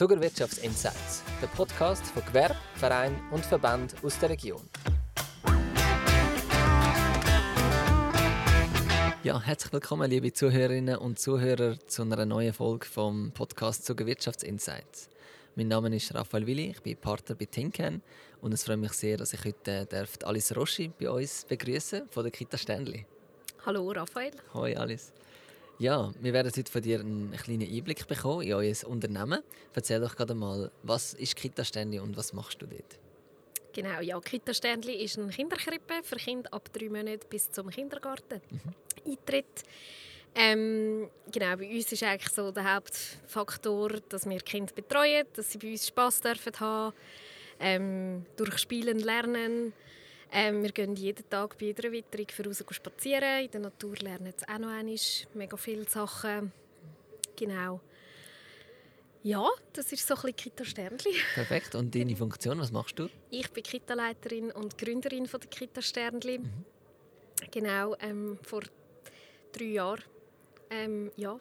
Zuckerwirtschaftsinsights, der Podcast von Gewerbe, Verein und Verband aus der Region. Ja, herzlich willkommen, liebe Zuhörerinnen und Zuhörer, zu einer neuen Folge vom Podcast Zuckerwirtschaftsinsights. Mein Name ist Raphael Willi, ich bin Partner bei Tinken und es freut mich sehr, dass ich heute darf Alice Roschi bei uns begrüßen von der Kita Ständli. Hallo Raphael. Hoi Alice. Ja, wir werden heute von dir einen kleinen Einblick bekommen in euer Unternehmen. Erzähl doch gerade mal, was ist Kita Ständli und was machst du dort? Genau, ja, Kita Ständli ist eine Kinderkrippe für Kinder ab drei Monaten bis zum Kindergarten. Mhm. Eintritt. Ähm, genau, bei uns ist eigentlich so der Hauptfaktor, dass wir Kinder betreuen, dass sie bei uns Spass dürfen haben, ähm, durch Spielen lernen. Ähm, wir gehen jeden Tag bei jeder Witterung für raus spazieren. In der Natur lernen sie auch noch einmal mega viele Sachen. Genau. Ja, das ist so ein bisschen Kita Sternli. Perfekt. Und deine Funktion, was machst du? Ich bin Kita-Leiterin und Gründerin von der Kita Sternli. Mhm. Genau, ähm, vor drei Jahren ähm, ja,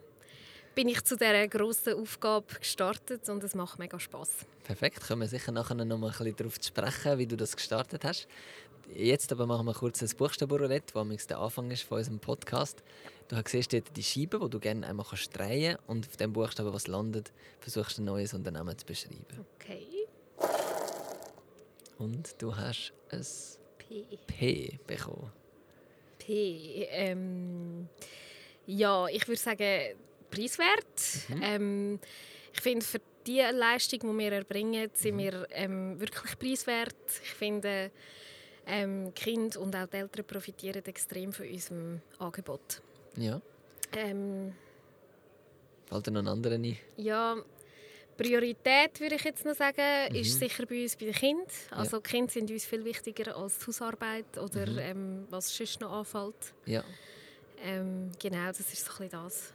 bin ich zu dieser grossen Aufgabe gestartet und es macht mega Spass. Perfekt, kommen wir sicher nachher noch mal ein bisschen darauf zu sprechen, wie du das gestartet hast. Jetzt aber machen wir kurz ein Buchstabenroulette, was der Anfang ist von unserem Podcast. Du siehst dort die Scheibe, die du gerne einmal kannst drehen kannst und auf dem Buchstaben, was landet, versuchst du ein neues Unternehmen zu beschreiben. Okay. Und du hast ein P, P bekommen. P. Ähm, ja, ich würde sagen, preiswert. Mhm. Ähm, ich finde, für die Leistung, die wir erbringen, sind mhm. wir ähm, wirklich preiswert. Ich finde, ähm, Kind und auch die Eltern profitieren extrem von unserem Angebot. Ja. Ähm, Fällt dir noch ein anderer ein? Ja, Priorität würde ich jetzt noch sagen, mhm. ist sicher bei uns bei den Kindern. Also ja. Kinder sind uns viel wichtiger als die Hausarbeit oder mhm. ähm, was sonst noch anfällt. Ja. Ähm, genau, das ist so ein bisschen das.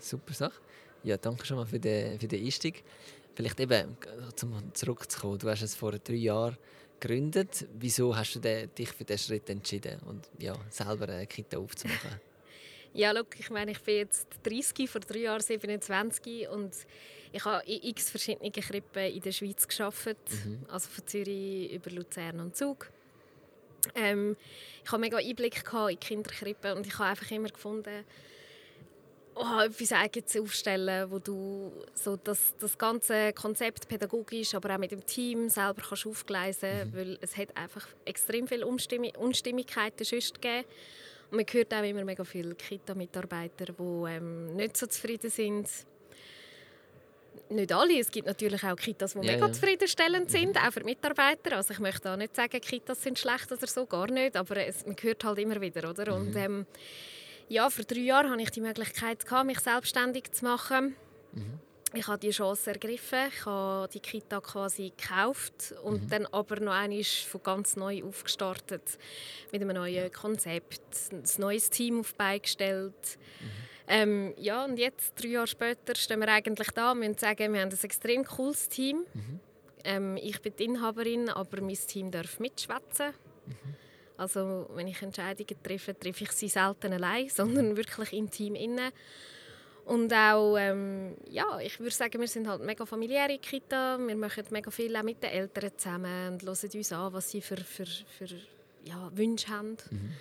Super Sache. Ja, danke schon mal für den, für den Einstieg. Vielleicht eben, um zurückzukommen, du hast es vor drei Jahren gegründet. Wieso hast du dich für diesen Schritt entschieden und ja, selber eine Kita aufzumachen? ja, look, ich meine, ich bin jetzt 30, vor drei Jahren 27 und ich habe in x verschiedenen Krippen in der Schweiz gearbeitet, mhm. also von Zürich über Luzern und Zug. Ähm, ich habe mega Einblick in die Kinderkrippe und ich habe einfach immer gefunden, oh, etwas Eigenes aufstellen, wo du so das, das ganze Konzept pädagogisch, aber auch mit dem Team selber kannst aufgleisen mhm. weil es hat einfach extrem viele Unstimm Unstimmigkeiten sonst gegeben. Und man hört auch immer mega viele Kita-Mitarbeiter, die ähm, nicht so zufrieden sind nicht alle. Es gibt natürlich auch Kitas, die ja, mega ja. zufriedenstellend sind, auch für Mitarbeiter. Also ich möchte auch nicht sagen, Kitas sind schlecht oder so, gar nicht. Aber es, man hört halt immer wieder, oder? Mhm. Und ähm, ja, vor drei Jahren hatte ich die Möglichkeit, gehabt, mich selbstständig zu machen. Mhm. Ich habe die Chance ergriffen. Ich habe die Kita quasi gekauft und mhm. dann aber noch einmal von ganz neu aufgestartet. Mit einem neuen Konzept, ein neues Team aufbeigestellt. Mhm ähm, ja, und jetzt, drei Jahre später, stehen wir eigentlich da und müssen sagen, wir haben ein extrem cooles Team. Mhm. Ähm, ich bin die Inhaberin, aber mein Team darf mitschwätzen. Mhm. Also, wenn ich Entscheidungen treffe, treffe ich sie selten allein, sondern wirklich im Team inne. Und auch, ähm, ja, ich würde sagen, wir sind halt mega familiäre Kita. Wir machen mega viel auch mit den Eltern zusammen und hören uns an, was sie für, für, für ja, Wünsche haben. Mhm.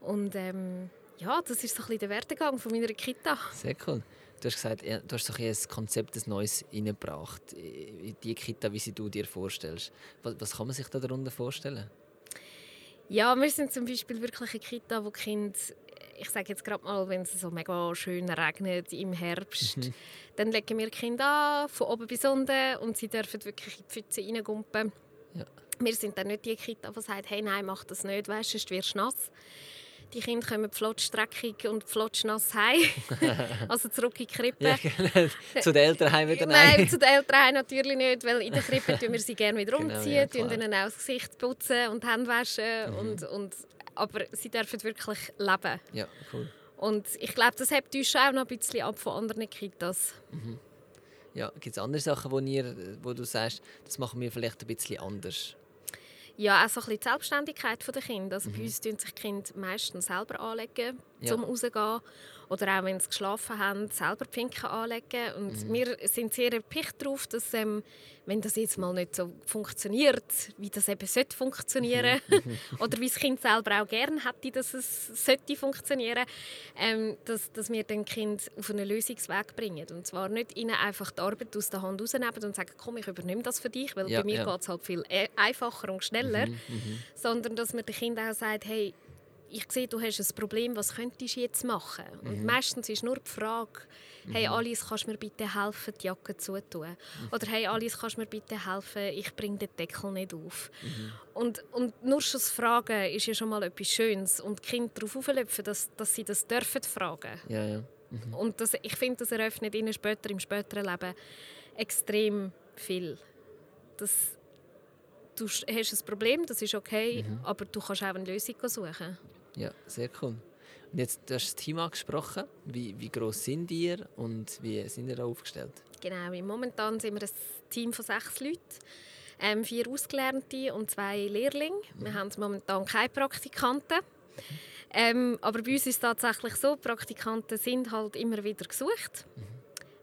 Und ähm, ja, das ist so ein bisschen der Werdegang von meiner Kita. Sehr cool. Du hast gesagt, du hast so ein Konzept, ein neues reingebracht in die Kita, wie sie du dir vorstellst. Was, was kann man sich darunter vorstellen? Ja, wir sind zum Beispiel wirklich eine Kita, wo Kinder ich sage jetzt gerade mal, wenn es so mega schön regnet im Herbst, mhm. dann legen wir Kinder an, von oben bis unten und sie dürfen wirklich in die Pfütze reingumpen. Ja. Wir sind dann nicht die Kita, die sagt, hey, nein, mach das nicht, weißt, sonst wirst du nass. Die Kinder kommen flotschstreckig und flotschnass heim. also zurück in die Krippe. Ja, genau. zu den Eltern wieder nein. Nein, zu den Eltern natürlich nicht, weil in der Krippe tun wir sie gerne wieder umziehen, genau, ja, ihnen auch das Gesicht putzen und Hände waschen. Mhm. Und, und, aber sie dürfen wirklich leben. Ja, cool. Und ich glaube, das hebt uns schon auch noch ein bisschen ab von anderen Kitas. Mhm. Ja, gibt es andere Sachen, wo, ihr, wo du sagst, das machen wir vielleicht ein bisschen anders? Ja, auch so ein bisschen die Selbstständigkeit der Kinder. Also mhm. Bei uns tun sich die Kinder meistens selber anlegen. Ja. zum rausgehen. Oder auch wenn sie geschlafen haben, selber die Finken anlegen. Und mhm. wir sind sehr erpicht darauf, dass, ähm, wenn das jetzt mal nicht so funktioniert, wie das eben sollte funktionieren, mhm. oder wie das Kind selber auch gerne hätte, dass es sollte funktionieren, ähm, dass, dass wir den Kind auf einen Lösungsweg bringen. Und zwar nicht ihnen einfach die Arbeit aus der Hand rausnehmen und sagen, komm, ich übernehme das für dich, weil ja, bei mir ja. geht es halt viel e-, einfacher und schneller, mhm, mhm, sondern dass man dem Kind auch sagt, hey, ich sehe, du hast ein Problem, was könntest du jetzt machen? Mhm. Und meistens ist nur die Frage, hey mhm. Alice, kannst du mir bitte helfen, die Jacke zutun? Mhm. Oder hey Alice, kannst du mir bitte helfen, ich bringe den Deckel nicht auf? Mhm. Und, und nur schon das Fragen ist ja schon mal etwas Schönes. Und die Kinder darauf auflöpfen, dass, dass sie das dürfen fragen. Ja, ja. Mhm. Und das, ich finde, das eröffnet ihnen später, im späteren Leben extrem viel. Das, du hast ein Problem, das ist okay, mhm. aber du kannst auch eine Lösung suchen. Ja, sehr cool. Und jetzt du hast das Team angesprochen. Wie, wie groß sind ihr und wie sind ihr aufgestellt? Genau, momentan sind wir ein Team von sechs Leuten. Ähm, vier Ausgelernte und zwei Lehrlinge. Mhm. Wir haben momentan keine Praktikanten. Mhm. Ähm, aber bei uns ist es tatsächlich so, Praktikanten sind halt immer wieder gesucht. Mhm.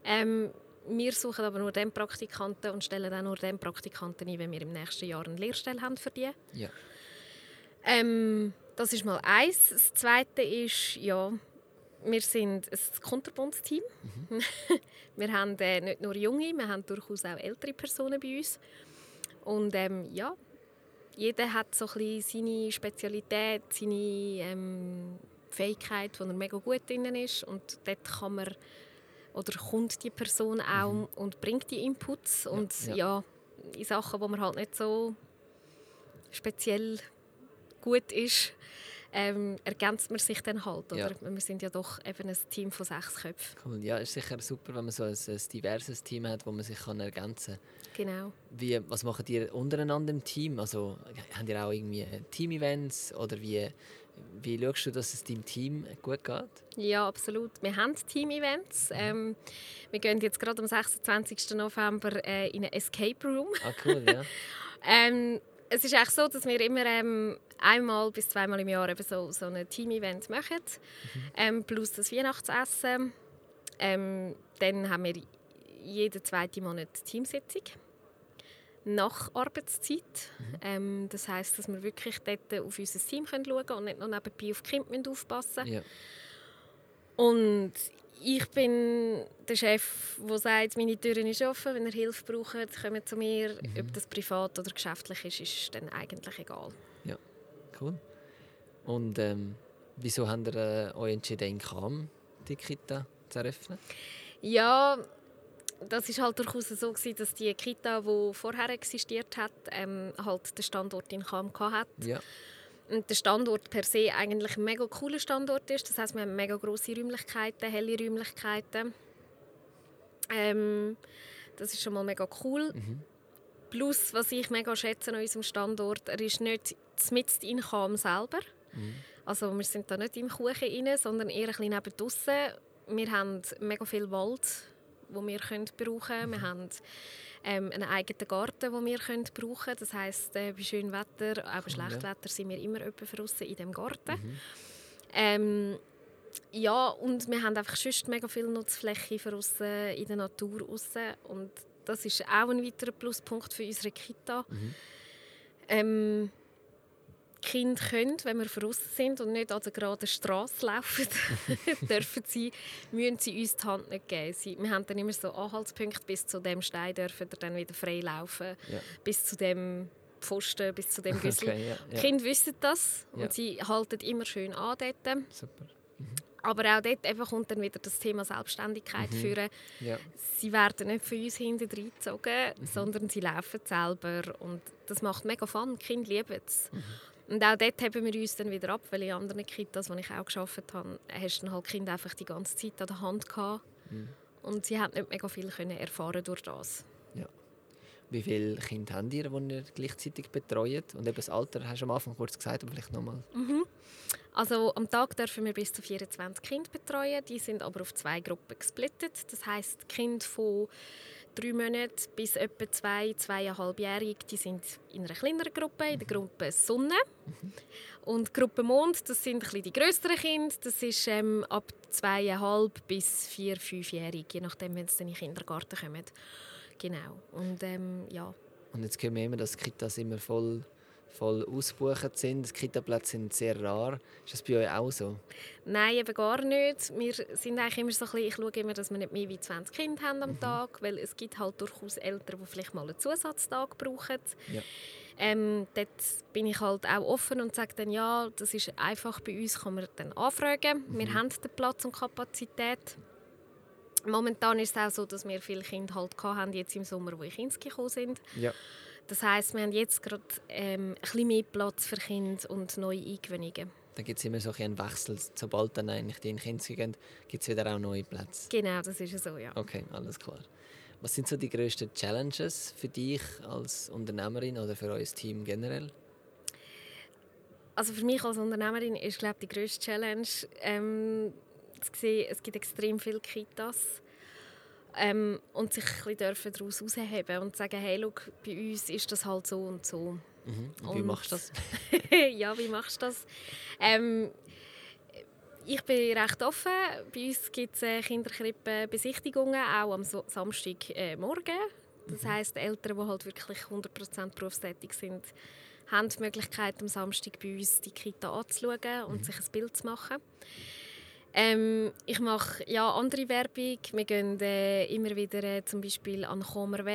Ähm, wir suchen aber nur den Praktikanten und stellen dann nur den Praktikanten ein, wenn wir im nächsten Jahr eine Lehrstelle haben für die. Ja. Ähm, das ist mal eins. Das Zweite ist, ja, wir sind ein Konterbundsteam. Mhm. wir haben äh, nicht nur junge, wir haben durchaus auch ältere Personen bei uns. Und ähm, ja, jeder hat so ein seine Spezialität, seine ähm, Fähigkeit, wo er mega gut drin ist. Und dort kann man oder kommt die Person auch mhm. und bringt die Inputs. Ja, und ja. ja, in Sachen, wo man halt nicht so speziell gut ist, ähm, ergänzt man sich dann halt. Oder? Ja. Wir sind ja doch eben ein Team von sechs Köpfen. Cool. Ja, ist sicher super, wenn man so ein, ein diverses Team hat, wo man sich kann ergänzen kann. Genau. Wie, was macht ihr untereinander im Team? Also, habt ihr auch irgendwie Team-Events oder wie, wie schaust du, dass es deinem Team gut geht? Ja, absolut. Wir haben Team-Events. Mhm. Ähm, wir gehen jetzt gerade am 26. November äh, in einen Escape Room. Ah, cool, ja. ähm, es ist echt so, dass wir immer ähm, einmal bis zweimal im Jahr eben so, so ein Team-Event machen, mhm. ähm, plus das Weihnachtsessen. Ähm, dann haben wir jeden zweiten Monat Teamsitzung nach Arbeitszeit. Mhm. Ähm, das heißt, dass wir wirklich dort auf unser Team schauen können und nicht nur nebenbei auf die Kinder aufpassen ja. Und ich bin der Chef, der sagt, meine Türen sind offen, wenn ihr Hilfe braucht, kommt zu mir. Mhm. Ob das privat oder geschäftlich ist, ist dann eigentlich egal. Ja, cool. Und ähm, wieso habt ihr äh, euch entschieden, in Kam die Kita zu eröffnen? Ja, das ist halt durchaus so gewesen, dass die Kita, die vorher existiert hat, ähm, halt den Standort in Kam hat. Ja und der Standort per se eigentlich ein mega cooler Standort ist. Das heißt, wir haben mega große Räumlichkeiten, helle Räumlichkeiten. Ähm, das ist schon mal mega cool. Mhm. Plus, was ich mega schätze an unserem Standort, er ist nicht mitten in Cham selber. Mhm. Also wir sind da nicht im Kuchen rein, sondern eher ein bisschen neben draussen. Wir haben mega viel Wald, wo wir können brauchen können. Mhm. Wir haben ähm, einen eigenen Garten, den wir können brauchen können. Das heisst, äh, bei schönem Wetter, auch bei schlechtem Wetter, sind wir immer draußen in diesem Garten. Mhm. Ähm, ja, und wir haben einfach sonst mega viel Nutzfläche für in der Natur aussen. Und das ist auch ein weiterer Pluspunkt für unsere Kita. Mhm. Ähm, Kinder können, wenn wir draußen sind und nicht an der geraden Straße laufen, dürfen sie, müssen sie uns die Hand nicht geben. Sie, wir haben dann immer so Anhaltspunkte, bis zu dem Stein dürfen wir dann wieder frei laufen, ja. bis zu dem Pfosten, bis zu dem Güssel. Okay, ja, ja. Die Kinder wissen das und sie halten immer schön an dort. Super. Mhm. Aber auch dort eben kommt dann wieder das Thema Selbstständigkeit mhm. führen. Ja. Sie werden nicht von uns hinten reingezogen, mhm. sondern sie laufen selber. Und das macht mega Fun. Die Kinder lieben es. Mhm. Und auch dort haben wir uns dann wieder ab, weil in anderen Kitas, wo ich auch gearbeitet habe, hast du halt Kinder einfach die ganze Zeit an der Hand gehabt. Mhm. Und sie haben nicht mega viel können erfahren durch das. Ja. Wie viele Kinder habt ihr, die ihr gleichzeitig betreut? Und eben das Alter hast du am Anfang kurz gesagt, aber vielleicht nochmal. Mhm. Also am Tag dürfen wir bis zu 24 Kinder betreuen. Die sind aber auf zwei Gruppen gesplittet. Das heißt Kinder von drei Monate bis etwa zwei, zweieinhalbjährig, die sind in einer kleineren Gruppe, in der Gruppe Sonne. Mhm. Und die Gruppe Mond, das sind ein die größeren Kinder. Das ist ähm, ab zweieinhalb bis vier, fünfjährig, je nachdem, wenn sie dann in den Kindergarten kommen. Genau. Und ähm, ja. Und jetzt hören wir immer, dass Kitas immer voll voll ausgebucht sind. Die Kitaplätze sind sehr rar. Ist das bei euch auch so? Nein, eben gar nicht. Wir sind eigentlich immer so ein bisschen, ich schaue immer, dass wir nicht mehr wie 20 Kinder haben am mhm. Tag, weil es gibt halt durchaus Eltern, die vielleicht mal einen Zusatztag brauchen. Ja. Ähm, dort bin ich halt auch offen und sage dann, ja, das ist einfach bei uns, kann man dann anfragen. Mhm. Wir haben den Platz und Kapazität. Momentan ist es auch so, dass wir viele Kinder halt hatten, jetzt im Sommer, wo in Kinski gekommen sind. Ja. Das heisst, wir haben jetzt gerade ähm, ein bisschen mehr Platz für Kinder und neue Eingewöhnungen. Dann gibt es immer so einen Wechsel. Sobald dann eigentlich die in Kinder gehen, gibt es wieder auch neue Plätze. Genau, das ist so, ja. Okay, alles klar. Was sind so die grössten Challenges für dich als Unternehmerin oder für euer Team generell? Also für mich als Unternehmerin ist glaube ich, die grösste Challenge ähm, zu sehen, es gibt extrem viele Kitas ähm, und sich ein bisschen daraus herausheben und sagen, hey, look, bei uns ist das halt so und so. Mhm. Und wie machst du das? ja, wie machst du das? Ähm, ich bin recht offen. Bei uns gibt es äh, Kinderkrippenbesichtigungen, auch am so Samstagmorgen. Äh, das mhm. heisst, Eltern, die halt wirklich 100% berufstätig sind, haben die Möglichkeit, am Samstag bei uns die Kita anzuschauen und mhm. sich ein Bild zu machen. Ähm, ich mache ja andere Werbung. Wir gehen äh, immer wieder äh, zum Beispiel an Chomer,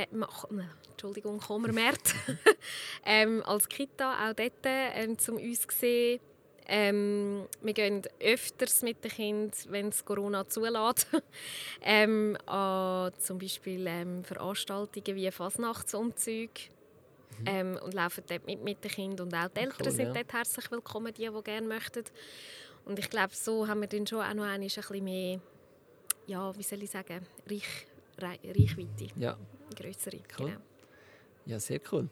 Entschuldigung, Chomermärkte ähm, als Kita, auch dort ähm, zum uns sehen. Ähm, wir gehen öfters mit den Kindern, wenn es Corona zulässt, ähm, an zum Beispiel ähm, Veranstaltungen wie Fasnachtsumzüge. Mhm. Ähm, und laufen dort mit, mit den Kindern. Und auch die Eltern cool, sind ja. dort herzlich willkommen, die, die gerne möchten. Und ich glaube, so haben wir dann schon auch noch ein bisschen mehr, ja, wie soll ich sagen, Reich, Reichweite. Ja. Größere, cool. genau. Ja, sehr cool.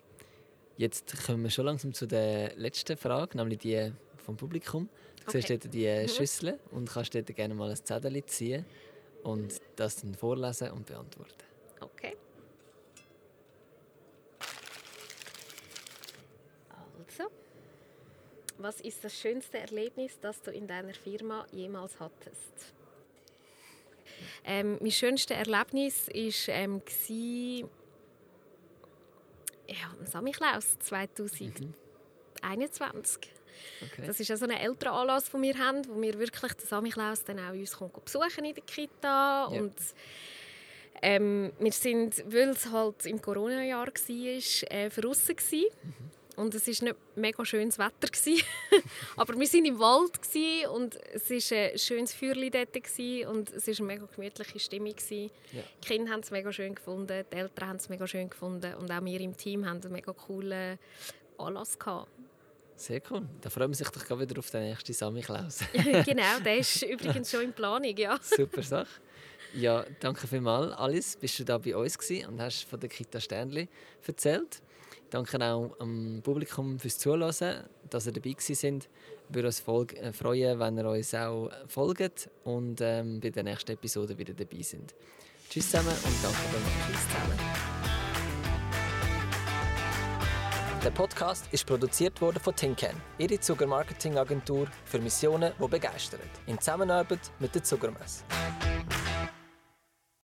Jetzt kommen wir schon langsam zu der letzten Frage, nämlich die vom Publikum. Du okay. siehst dort die mhm. Schüssel und kannst dort gerne mal ein Zettel ziehen und das dann vorlesen und beantworten. Okay. Also, was ist das schönste Erlebnis, das du in deiner Firma jemals hattest? Ähm, mein schönstes Erlebnis war ähm, ja, Samichlaus 2021. Mhm. Okay. Das ist ja so ein älterer Anlass, den wir haben, wo wir wirklich den Samichlaus dann auch uns besuchen in der Kita. Ja. Und ähm, wir sind, weil es halt im Corona-Jahr war, äh, draussen. Mhm. Und es war nicht mega schönes Wetter. Aber wir waren im Wald und es war ein schönes Feuerchen dort und es war eine mega gemütliche Stimmung. Ja. Die Kinder haben es mega schön gefunden, die Eltern haben es mega schön gefunden und auch wir im Team haben einen mega coolen Anlass gehabt. Sehr cool. Da freuen wir sich doch wieder auf den nächsten Samichlaus. genau, der ist übrigens schon in Planung, ja. Super Sache. Ja, danke vielmals, Alice. Bist du da bei uns und hast von der Kita Sternli erzählt. Danke auch am Publikum fürs Zuhören, dass ihr dabei sind. Wir würden uns äh, freuen, wenn ihr uns auch folgt und ähm, bei der nächsten Episode wieder dabei sind. Tschüss zusammen und danke vielmals. Tschüss zusammen. Der Podcast ist produziert worden von Tinken, ihre Zuckermarketingagentur für Missionen, die begeistern. In Zusammenarbeit mit der Zuckermesse.